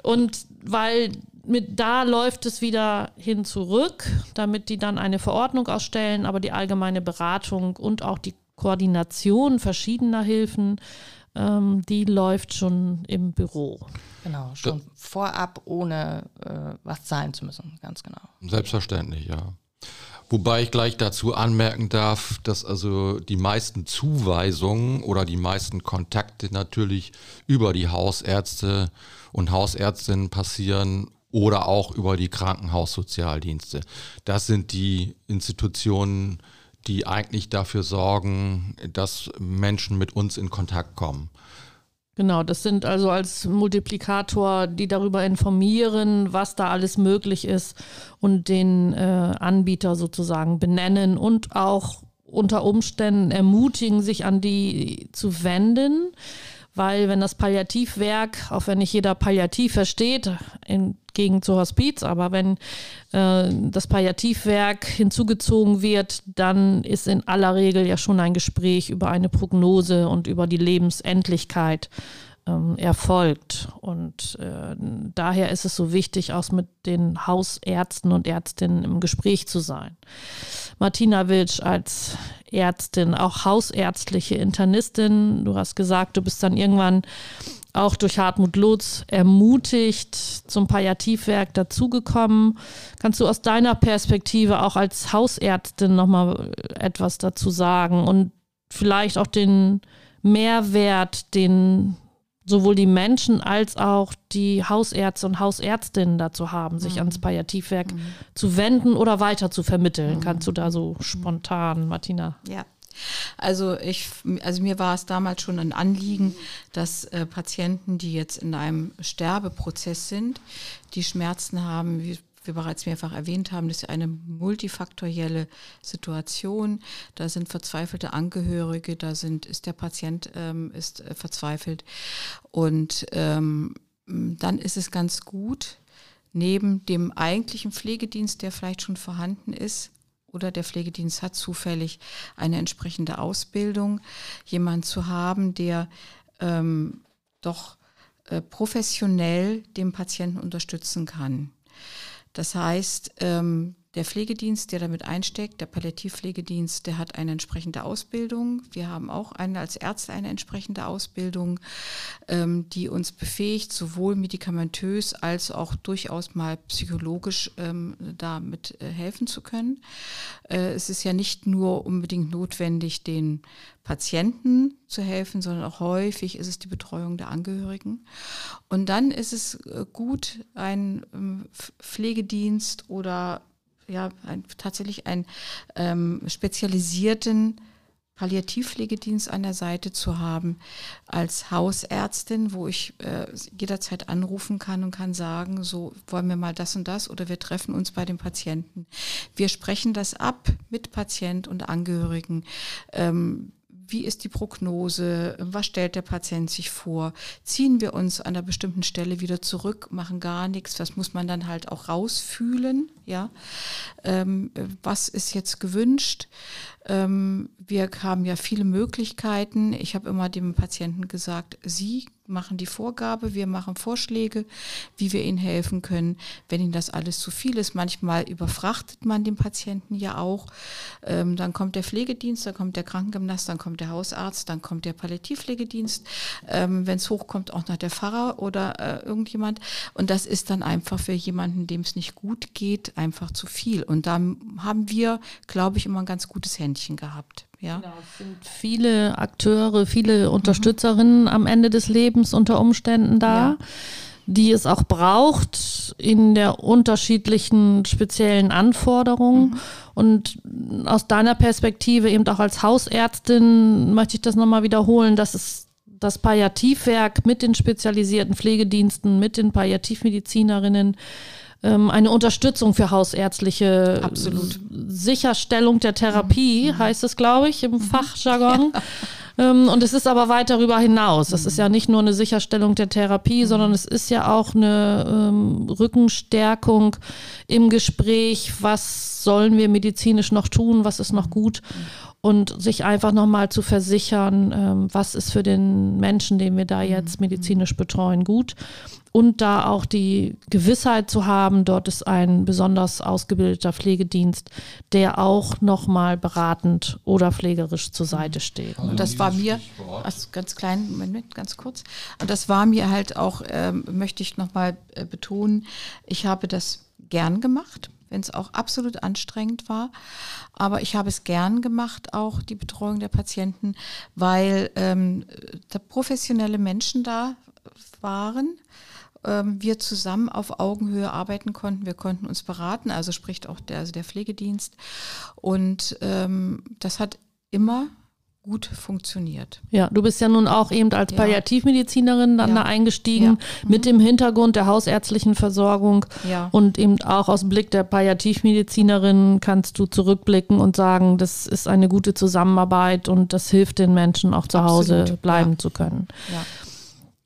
Und weil mit, da läuft es wieder hin zurück, damit die dann eine Verordnung ausstellen, aber die allgemeine Beratung und auch die Koordination verschiedener Hilfen, ähm, die läuft schon im Büro. Genau, schon da, vorab, ohne äh, was zahlen zu müssen, ganz genau. Selbstverständlich, ja. Wobei ich gleich dazu anmerken darf, dass also die meisten Zuweisungen oder die meisten Kontakte natürlich über die Hausärzte und Hausärztinnen passieren oder auch über die Krankenhaussozialdienste. Das sind die Institutionen, die eigentlich dafür sorgen, dass Menschen mit uns in Kontakt kommen. Genau, das sind also als Multiplikator, die darüber informieren, was da alles möglich ist und den äh, Anbieter sozusagen benennen und auch unter Umständen ermutigen, sich an die zu wenden weil wenn das Palliativwerk, auch wenn nicht jeder Palliativ versteht, entgegen zu Hospiz, aber wenn äh, das Palliativwerk hinzugezogen wird, dann ist in aller Regel ja schon ein Gespräch über eine Prognose und über die Lebensendlichkeit ähm, erfolgt. Und äh, daher ist es so wichtig, auch mit den Hausärzten und Ärztinnen im Gespräch zu sein. Martina Wilsch als Ärztin, auch hausärztliche Internistin. Du hast gesagt, du bist dann irgendwann auch durch Hartmut Lotz ermutigt, zum Palliativwerk dazugekommen. Kannst du aus deiner Perspektive auch als Hausärztin nochmal etwas dazu sagen und vielleicht auch den Mehrwert, den sowohl die Menschen als auch die Hausärzte und Hausärztinnen dazu haben, sich mhm. ans Palliativwerk mhm. zu wenden oder weiter zu vermitteln. Mhm. Kannst du da so spontan, Martina? Ja. Also ich, also mir war es damals schon ein Anliegen, dass äh, Patienten, die jetzt in einem Sterbeprozess sind, die Schmerzen haben, wie wir bereits mehrfach erwähnt haben, das ist eine multifaktorielle Situation. Da sind verzweifelte Angehörige, da sind, ist der Patient ähm, ist äh, verzweifelt. Und ähm, dann ist es ganz gut, neben dem eigentlichen Pflegedienst, der vielleicht schon vorhanden ist, oder der Pflegedienst hat zufällig eine entsprechende Ausbildung, jemand zu haben, der ähm, doch äh, professionell den Patienten unterstützen kann. Das heißt, ähm, der Pflegedienst, der damit einsteckt, der Palliativpflegedienst, der hat eine entsprechende Ausbildung. Wir haben auch eine, als Ärzte eine entsprechende Ausbildung, ähm, die uns befähigt, sowohl medikamentös als auch durchaus mal psychologisch ähm, damit äh, helfen zu können. Äh, es ist ja nicht nur unbedingt notwendig, den Patienten zu helfen, sondern auch häufig ist es die Betreuung der Angehörigen. Und dann ist es äh, gut, einen ähm, Pflegedienst oder ja, ein, tatsächlich einen ähm, spezialisierten Palliativpflegedienst an der Seite zu haben als Hausärztin, wo ich äh, jederzeit anrufen kann und kann sagen, so wollen wir mal das und das oder wir treffen uns bei dem Patienten. Wir sprechen das ab mit Patient und Angehörigen. Ähm, wie ist die Prognose, was stellt der Patient sich vor, ziehen wir uns an einer bestimmten Stelle wieder zurück, machen gar nichts, das muss man dann halt auch rausfühlen, ja, ähm, was ist jetzt gewünscht, ähm, wir haben ja viele Möglichkeiten, ich habe immer dem Patienten gesagt, Sie machen die Vorgabe, wir machen Vorschläge, wie wir ihnen helfen können. Wenn ihnen das alles zu viel ist, manchmal überfrachtet man den Patienten ja auch. Ähm, dann kommt der Pflegedienst, dann kommt der Krankengymnast, dann kommt der Hausarzt, dann kommt der Palliativpflegedienst. Ähm, Wenn es hochkommt, auch noch der Pfarrer oder äh, irgendjemand. Und das ist dann einfach für jemanden, dem es nicht gut geht, einfach zu viel. Und da haben wir, glaube ich, immer ein ganz gutes Händchen gehabt. Ja. Genau, es sind viele Akteure, viele Unterstützerinnen mhm. am Ende des Lebens unter Umständen da. Ja die es auch braucht in der unterschiedlichen speziellen Anforderungen. Mhm. Und aus deiner Perspektive, eben auch als Hausärztin, möchte ich das nochmal wiederholen, dass es das Palliativwerk mit den spezialisierten Pflegediensten, mit den Palliativmedizinerinnen eine Unterstützung für hausärztliche Absolut. Sicherstellung der Therapie, mhm. heißt es, glaube ich, im mhm. Fachjargon. Ja. Ähm, und es ist aber weit darüber hinaus. Es ist ja nicht nur eine Sicherstellung der Therapie, mhm. sondern es ist ja auch eine ähm, Rückenstärkung im Gespräch. Was sollen wir medizinisch noch tun? Was ist noch gut? Und sich einfach nochmal zu versichern, ähm, was ist für den Menschen, den wir da jetzt medizinisch betreuen, gut. Und da auch die Gewissheit zu haben, dort ist ein besonders ausgebildeter Pflegedienst, der auch nochmal beratend oder pflegerisch zur Seite steht. Und das war mir, also ganz klein, Moment, ganz kurz, und das war mir halt auch, ähm, möchte ich nochmal äh, betonen, ich habe das gern gemacht wenn es auch absolut anstrengend war. Aber ich habe es gern gemacht, auch die Betreuung der Patienten, weil ähm, da professionelle Menschen da waren, ähm, wir zusammen auf Augenhöhe arbeiten konnten. Wir konnten uns beraten, also spricht auch der, also der Pflegedienst. Und ähm, das hat immer gut funktioniert. Ja, du bist ja nun auch eben als ja. Palliativmedizinerin dann ja. da eingestiegen ja. mhm. mit dem Hintergrund der hausärztlichen Versorgung und eben auch aus Blick der Palliativmedizinerin kannst du zurückblicken und sagen, das ist eine gute Zusammenarbeit und das hilft den Menschen auch zu Absolut. Hause bleiben zu können. Ja.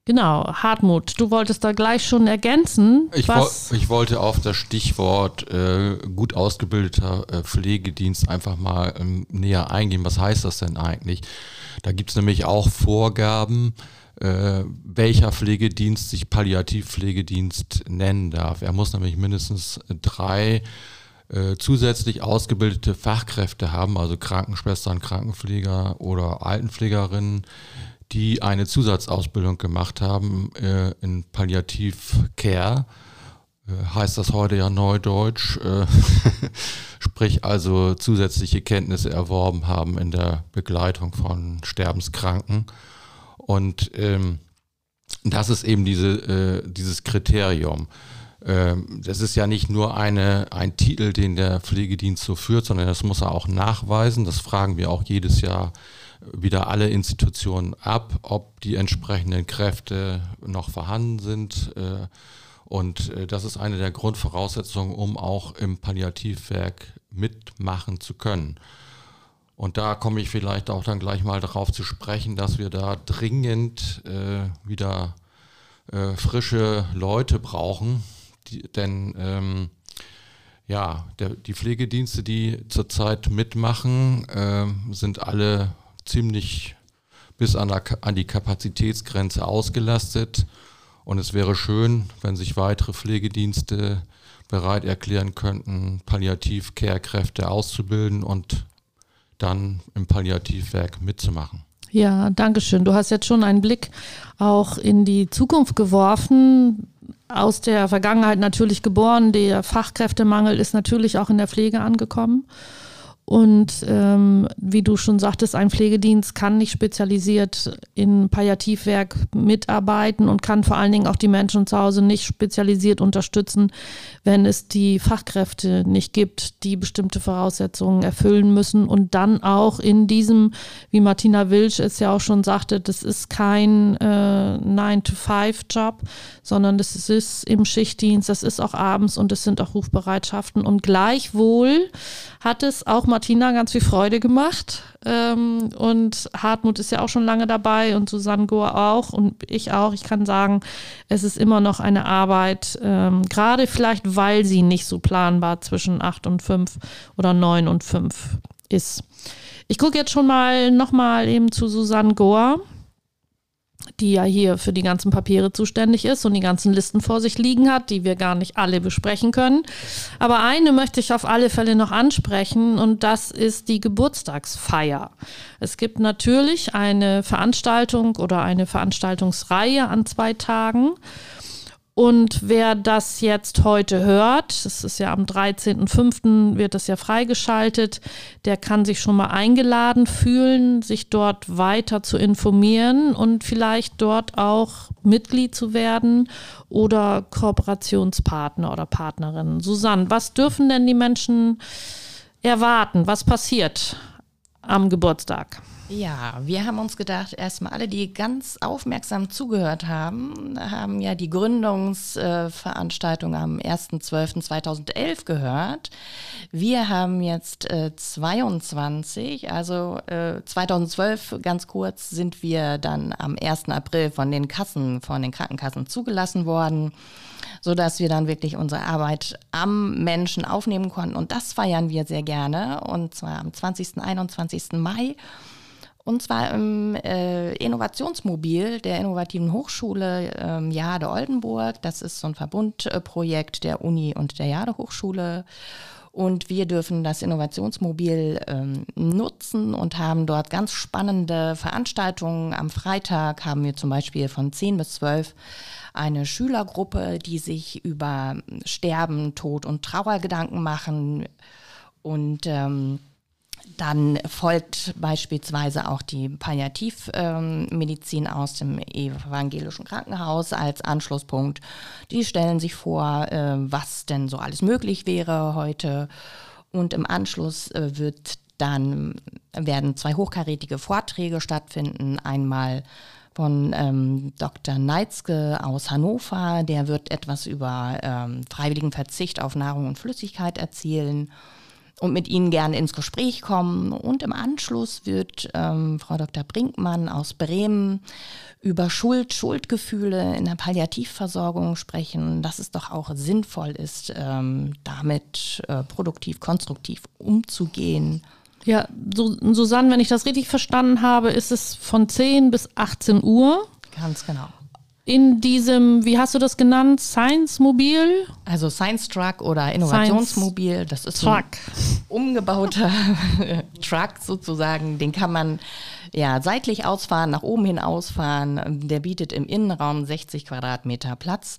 Genau, Hartmut, du wolltest da gleich schon ergänzen. Ich, wo, ich wollte auf das Stichwort äh, gut ausgebildeter äh, Pflegedienst einfach mal ähm, näher eingehen. Was heißt das denn eigentlich? Da gibt es nämlich auch Vorgaben, äh, welcher Pflegedienst sich Palliativpflegedienst nennen darf. Er muss nämlich mindestens drei äh, zusätzlich ausgebildete Fachkräfte haben, also Krankenschwestern, Krankenpfleger oder Altenpflegerinnen, die eine Zusatzausbildung gemacht haben äh, in Palliativ Care. Äh, heißt das heute ja Neudeutsch, äh, sprich also zusätzliche Kenntnisse erworben haben in der Begleitung von Sterbenskranken. Und ähm, das ist eben diese, äh, dieses Kriterium. Ähm, das ist ja nicht nur eine, ein Titel, den der Pflegedienst so führt, sondern das muss er auch nachweisen. Das fragen wir auch jedes Jahr wieder alle Institutionen ab, ob die entsprechenden Kräfte noch vorhanden sind. Äh, und äh, das ist eine der Grundvoraussetzungen, um auch im Palliativwerk mitmachen zu können. Und da komme ich vielleicht auch dann gleich mal darauf zu sprechen, dass wir da dringend äh, wieder äh, frische Leute brauchen, die, denn ähm, ja, der, die Pflegedienste, die zurzeit mitmachen, äh, sind alle ziemlich bis an, der, an die Kapazitätsgrenze ausgelastet. Und es wäre schön, wenn sich weitere Pflegedienste bereit erklären könnten, Palliativ-Care-Kräfte auszubilden und dann im Palliativwerk mitzumachen. Ja, danke schön. Du hast jetzt schon einen Blick auch in die Zukunft geworfen. Aus der Vergangenheit natürlich geboren. Der Fachkräftemangel ist natürlich auch in der Pflege angekommen. Und ähm, wie du schon sagtest, ein Pflegedienst kann nicht spezialisiert in Palliativwerk mitarbeiten und kann vor allen Dingen auch die Menschen zu Hause nicht spezialisiert unterstützen, wenn es die Fachkräfte nicht gibt, die bestimmte Voraussetzungen erfüllen müssen. Und dann auch in diesem, wie Martina Wilsch es ja auch schon sagte, das ist kein äh, 9-to-5-Job, sondern das ist im Schichtdienst, das ist auch abends und es sind auch Rufbereitschaften. Und gleichwohl hat es auch Martina ganz viel Freude gemacht. Ähm, und Hartmut ist ja auch schon lange dabei und Susanne Gohr auch und ich auch. Ich kann sagen, es ist immer noch eine Arbeit, ähm, gerade vielleicht, weil sie nicht so planbar zwischen 8 und 5 oder 9 und 5 ist. Ich gucke jetzt schon mal nochmal eben zu Susanne Gohr die ja hier für die ganzen Papiere zuständig ist und die ganzen Listen vor sich liegen hat, die wir gar nicht alle besprechen können. Aber eine möchte ich auf alle Fälle noch ansprechen und das ist die Geburtstagsfeier. Es gibt natürlich eine Veranstaltung oder eine Veranstaltungsreihe an zwei Tagen. Und wer das jetzt heute hört, das ist ja am 13.05. wird das ja freigeschaltet, der kann sich schon mal eingeladen fühlen, sich dort weiter zu informieren und vielleicht dort auch Mitglied zu werden oder Kooperationspartner oder Partnerin. Susanne, was dürfen denn die Menschen erwarten? Was passiert am Geburtstag? Ja, wir haben uns gedacht, erstmal alle, die ganz aufmerksam zugehört haben, haben ja die Gründungsveranstaltung äh, am 1.12.2011 gehört. Wir haben jetzt äh, 22, also äh, 2012 ganz kurz sind wir dann am 1. April von den Kassen, von den Krankenkassen zugelassen worden so dass wir dann wirklich unsere Arbeit am Menschen aufnehmen konnten. Und das feiern wir sehr gerne. Und zwar am 20. 21. Mai. Und zwar im äh, Innovationsmobil der Innovativen Hochschule ähm, Jade Oldenburg. Das ist so ein Verbundprojekt der Uni und der Jade Hochschule. Und wir dürfen das Innovationsmobil ähm, nutzen und haben dort ganz spannende Veranstaltungen. Am Freitag haben wir zum Beispiel von 10 bis 12 eine Schülergruppe, die sich über Sterben, Tod und Trauer Gedanken machen. Und ähm, dann folgt beispielsweise auch die Palliativmedizin ähm, aus dem evangelischen Krankenhaus als Anschlusspunkt. Die stellen sich vor, äh, was denn so alles möglich wäre heute. Und im Anschluss äh, wird dann werden zwei hochkarätige Vorträge stattfinden. Einmal von ähm, Dr. Neitzke aus Hannover, der wird etwas über ähm, freiwilligen Verzicht auf Nahrung und Flüssigkeit erzählen und mit Ihnen gerne ins Gespräch kommen. Und im Anschluss wird ähm, Frau Dr. Brinkmann aus Bremen über Schuld, Schuldgefühle in der Palliativversorgung sprechen, dass es doch auch sinnvoll ist, ähm, damit äh, produktiv, konstruktiv umzugehen. Ja, Susanne, wenn ich das richtig verstanden habe, ist es von 10 bis 18 Uhr. Ganz genau. In diesem, wie hast du das genannt, Science Mobil? Also Science Truck oder Innovationsmobil, das ist Truck. ein umgebauter Truck sozusagen. Den kann man ja seitlich ausfahren, nach oben hin ausfahren. Der bietet im Innenraum 60 Quadratmeter Platz.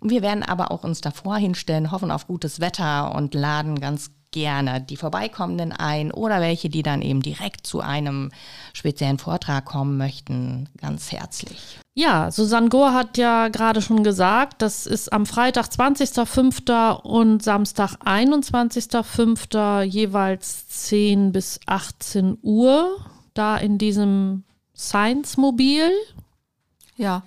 Wir werden aber auch uns davor hinstellen, hoffen auf gutes Wetter und laden ganz gerne die Vorbeikommenden ein oder welche, die dann eben direkt zu einem speziellen Vortrag kommen möchten, ganz herzlich. Ja, Susanne Gohr hat ja gerade schon gesagt, das ist am Freitag 20.05. und Samstag 21.05. jeweils 10 bis 18 Uhr da in diesem Science-Mobil. Ja,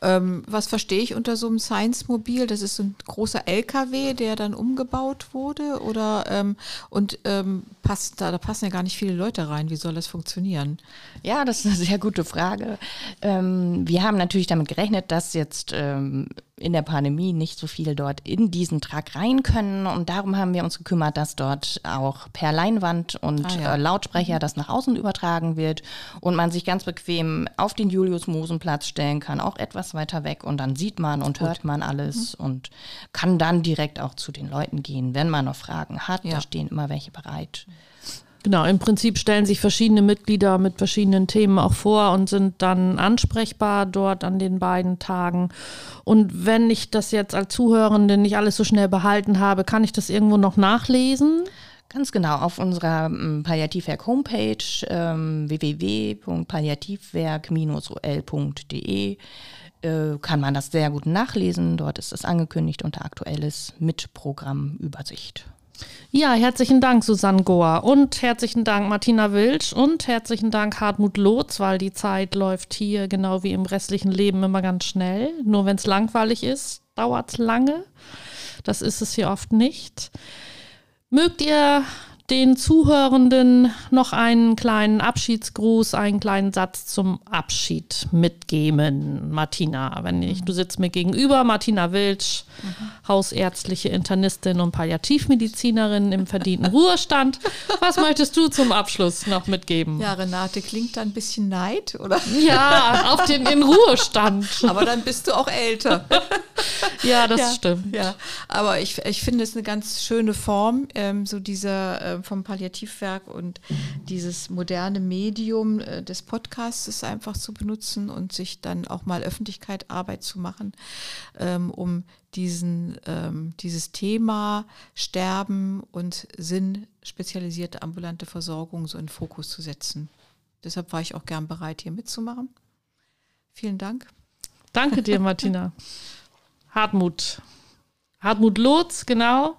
ähm, was verstehe ich unter so einem Science-Mobil? Das ist ein großer LKW, der dann umgebaut wurde, oder ähm, und ähm, passt da, da passen ja gar nicht viele Leute rein. Wie soll das funktionieren? Ja, das ist eine sehr gute Frage. Ähm, wir haben natürlich damit gerechnet, dass jetzt ähm, in der Pandemie nicht so viele dort in diesen Truck rein können. Und darum haben wir uns gekümmert, dass dort auch per Leinwand und Ah, ja. äh, Lautsprecher das nach außen übertragen wird und man sich ganz bequem auf den Julius-Mosen-Platz stellen kann, auch etwas weiter weg. Und dann sieht man und hört man alles und kann dann direkt auch zu den Leuten gehen, wenn man noch Fragen hat. Ja. Da stehen immer welche bereit. Genau, im Prinzip stellen sich verschiedene Mitglieder mit verschiedenen Themen auch vor und sind dann ansprechbar dort an den beiden Tagen. Und wenn ich das jetzt als Zuhörende nicht alles so schnell behalten habe, kann ich das irgendwo noch nachlesen? Ganz genau, auf unserer ähm, Palliativwerk-Homepage ähm, www.palliativwerk-ol.de äh, kann man das sehr gut nachlesen. Dort ist es angekündigt unter Aktuelles mit Programmübersicht. Ja, herzlichen Dank, Susanne Gohr. Und herzlichen Dank, Martina Wilsch. Und herzlichen Dank, Hartmut Lotz, weil die Zeit läuft hier genau wie im restlichen Leben immer ganz schnell. Nur wenn es langweilig ist, dauert es lange. Das ist es hier oft nicht. Mögt ihr den Zuhörenden noch einen kleinen Abschiedsgruß, einen kleinen Satz zum Abschied mitgeben, Martina? Wenn ich, du sitzt mir gegenüber, Martina Wilsch, hausärztliche Internistin und Palliativmedizinerin im verdienten Ruhestand. Was möchtest du zum Abschluss noch mitgeben? Ja, Renate, klingt da ein bisschen Neid, oder? Ja, auf den in Ruhestand. Aber dann bist du auch älter. Ja, das ja, stimmt. Ja, aber ich, ich finde es eine ganz schöne Form, ähm, so dieser äh, vom Palliativwerk und dieses moderne Medium äh, des Podcasts einfach zu benutzen und sich dann auch mal Öffentlichkeit Arbeit zu machen, ähm, um diesen, ähm, dieses Thema Sterben und Sinn spezialisierte ambulante Versorgung so in Fokus zu setzen. Deshalb war ich auch gern bereit, hier mitzumachen. Vielen Dank. Danke dir, Martina. Hartmut. Hartmut Lotz, genau.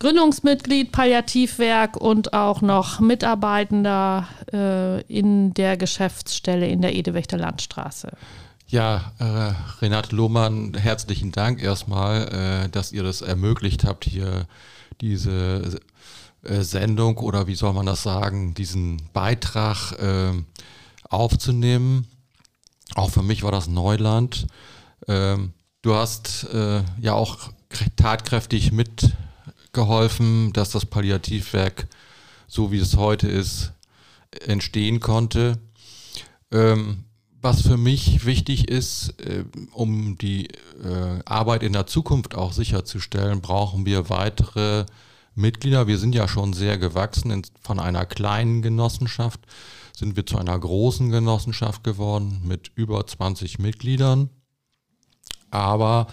Gründungsmitglied Palliativwerk und auch noch Mitarbeitender äh, in der Geschäftsstelle in der Edewächter Landstraße. Ja, äh, Renate Lohmann, herzlichen Dank erstmal, äh, dass ihr das ermöglicht habt, hier diese äh, Sendung oder wie soll man das sagen, diesen Beitrag äh, aufzunehmen. Auch für mich war das Neuland. Ähm, du hast äh, ja auch kr- tatkräftig mitgeholfen, dass das Palliativwerk, so wie es heute ist, entstehen konnte. Ähm, was für mich wichtig ist, äh, um die äh, Arbeit in der Zukunft auch sicherzustellen, brauchen wir weitere Mitglieder. Wir sind ja schon sehr gewachsen. In, von einer kleinen Genossenschaft sind wir zu einer großen Genossenschaft geworden mit über 20 Mitgliedern. Aber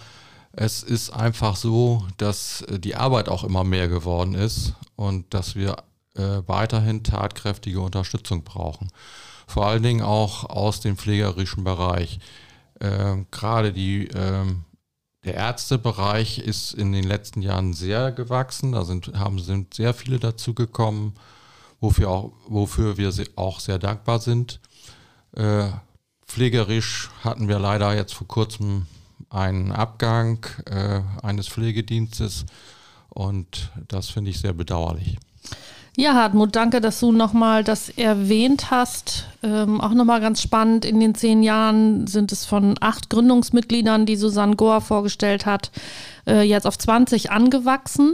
es ist einfach so, dass äh, die Arbeit auch immer mehr geworden ist und dass wir äh, weiterhin tatkräftige Unterstützung brauchen vor allen Dingen auch aus dem pflegerischen Bereich. Ähm, Gerade die, ähm, der Ärztebereich ist in den letzten Jahren sehr gewachsen. Da sind, haben, sind sehr viele dazugekommen, wofür, auch, wofür wir auch sehr dankbar sind. Äh, pflegerisch hatten wir leider jetzt vor kurzem einen Abgang äh, eines Pflegedienstes und das finde ich sehr bedauerlich. Ja, Hartmut, danke, dass du nochmal das erwähnt hast. Ähm, auch nochmal ganz spannend, in den zehn Jahren sind es von acht Gründungsmitgliedern, die Susanne Gohr vorgestellt hat, äh, jetzt auf 20 angewachsen.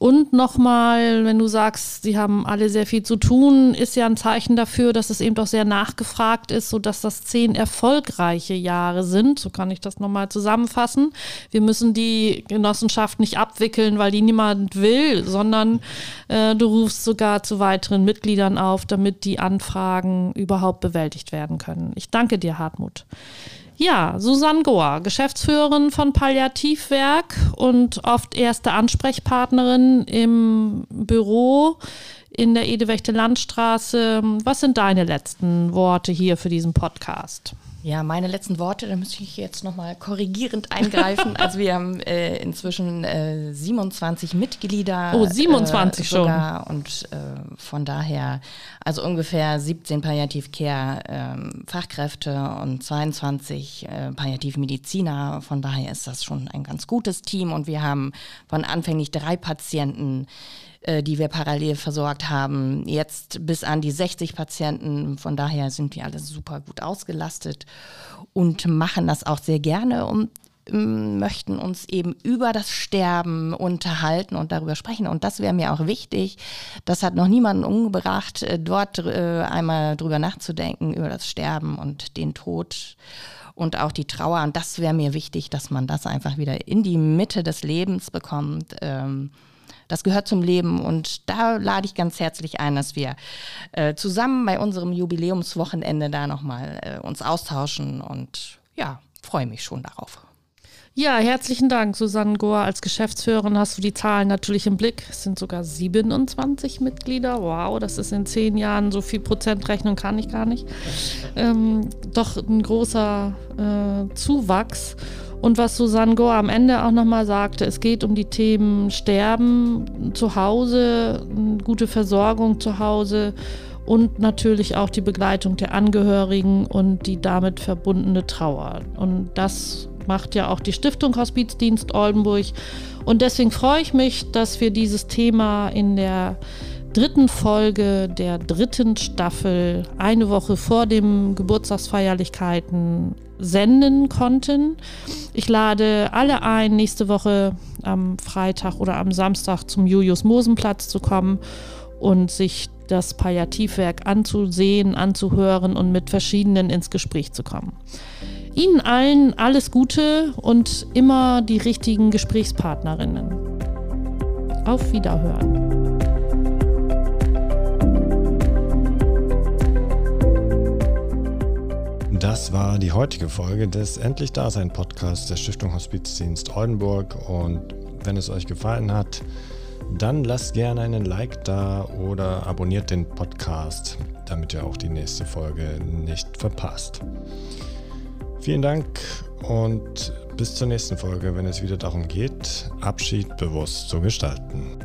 Und nochmal, wenn du sagst, sie haben alle sehr viel zu tun, ist ja ein Zeichen dafür, dass es eben doch sehr nachgefragt ist, sodass das zehn erfolgreiche Jahre sind. So kann ich das nochmal zusammenfassen. Wir müssen die Genossenschaft nicht abwickeln, weil die niemand will, sondern äh, du rufst sogar zu weiteren Mitgliedern auf, damit die Anfragen überhaupt bewältigt werden können. Ich danke dir, Hartmut. Ja, Susanne Gohr, Geschäftsführerin von Palliativwerk und oft erste Ansprechpartnerin im Büro in der Edewechte Landstraße. Was sind deine letzten Worte hier für diesen Podcast? Ja, meine letzten Worte, da müsste ich jetzt nochmal korrigierend eingreifen. also wir haben äh, inzwischen äh, 27 Mitglieder. Oh, 27 äh, sogar. schon. Und äh, von daher, also ungefähr 17 Palliativ-Care ähm, und 22 äh, Palliativmediziner. Von daher ist das schon ein ganz gutes Team. Und wir haben von anfänglich drei Patienten äh, die wir parallel versorgt haben, jetzt bis an die 60 Patienten. Von daher sind wir alle super gut ausgelastet und machen das auch sehr gerne und ähm, möchten uns eben über das Sterben unterhalten und darüber sprechen. Und das wäre mir auch wichtig. Das hat noch niemanden umgebracht, äh, dort äh, einmal drüber nachzudenken, über das Sterben und den Tod und auch die Trauer. Und das wäre mir wichtig, dass man das einfach wieder in die Mitte des Lebens bekommt. Ähm, das gehört zum Leben und da lade ich ganz herzlich ein, dass wir äh, zusammen bei unserem Jubiläumswochenende da nochmal äh, uns austauschen und ja, freue mich schon darauf. Ja, herzlichen Dank, Susanne Gohr. Als Geschäftsführerin hast du die Zahlen natürlich im Blick. Es sind sogar 27 Mitglieder. Wow, das ist in zehn Jahren so viel Prozentrechnung kann ich gar nicht. Ähm, doch ein großer äh, Zuwachs. Und was Susanne Gore am Ende auch nochmal sagte, es geht um die Themen Sterben zu Hause, gute Versorgung zu Hause und natürlich auch die Begleitung der Angehörigen und die damit verbundene Trauer. Und das macht ja auch die Stiftung Hospizdienst Oldenburg. Und deswegen freue ich mich, dass wir dieses Thema in der dritten Folge der dritten Staffel eine Woche vor dem Geburtstagsfeierlichkeiten senden konnten. Ich lade alle ein, nächste Woche am Freitag oder am Samstag zum Julius Mosenplatz zu kommen und sich das Palliativwerk anzusehen, anzuhören und mit verschiedenen ins Gespräch zu kommen. Ihnen allen alles Gute und immer die richtigen Gesprächspartnerinnen. Auf Wiederhören. Das war die heutige Folge des Endlich Dasein Podcasts der Stiftung Hospizdienst Oldenburg. Und wenn es euch gefallen hat, dann lasst gerne einen Like da oder abonniert den Podcast, damit ihr auch die nächste Folge nicht verpasst. Vielen Dank und bis zur nächsten Folge, wenn es wieder darum geht, Abschied bewusst zu gestalten.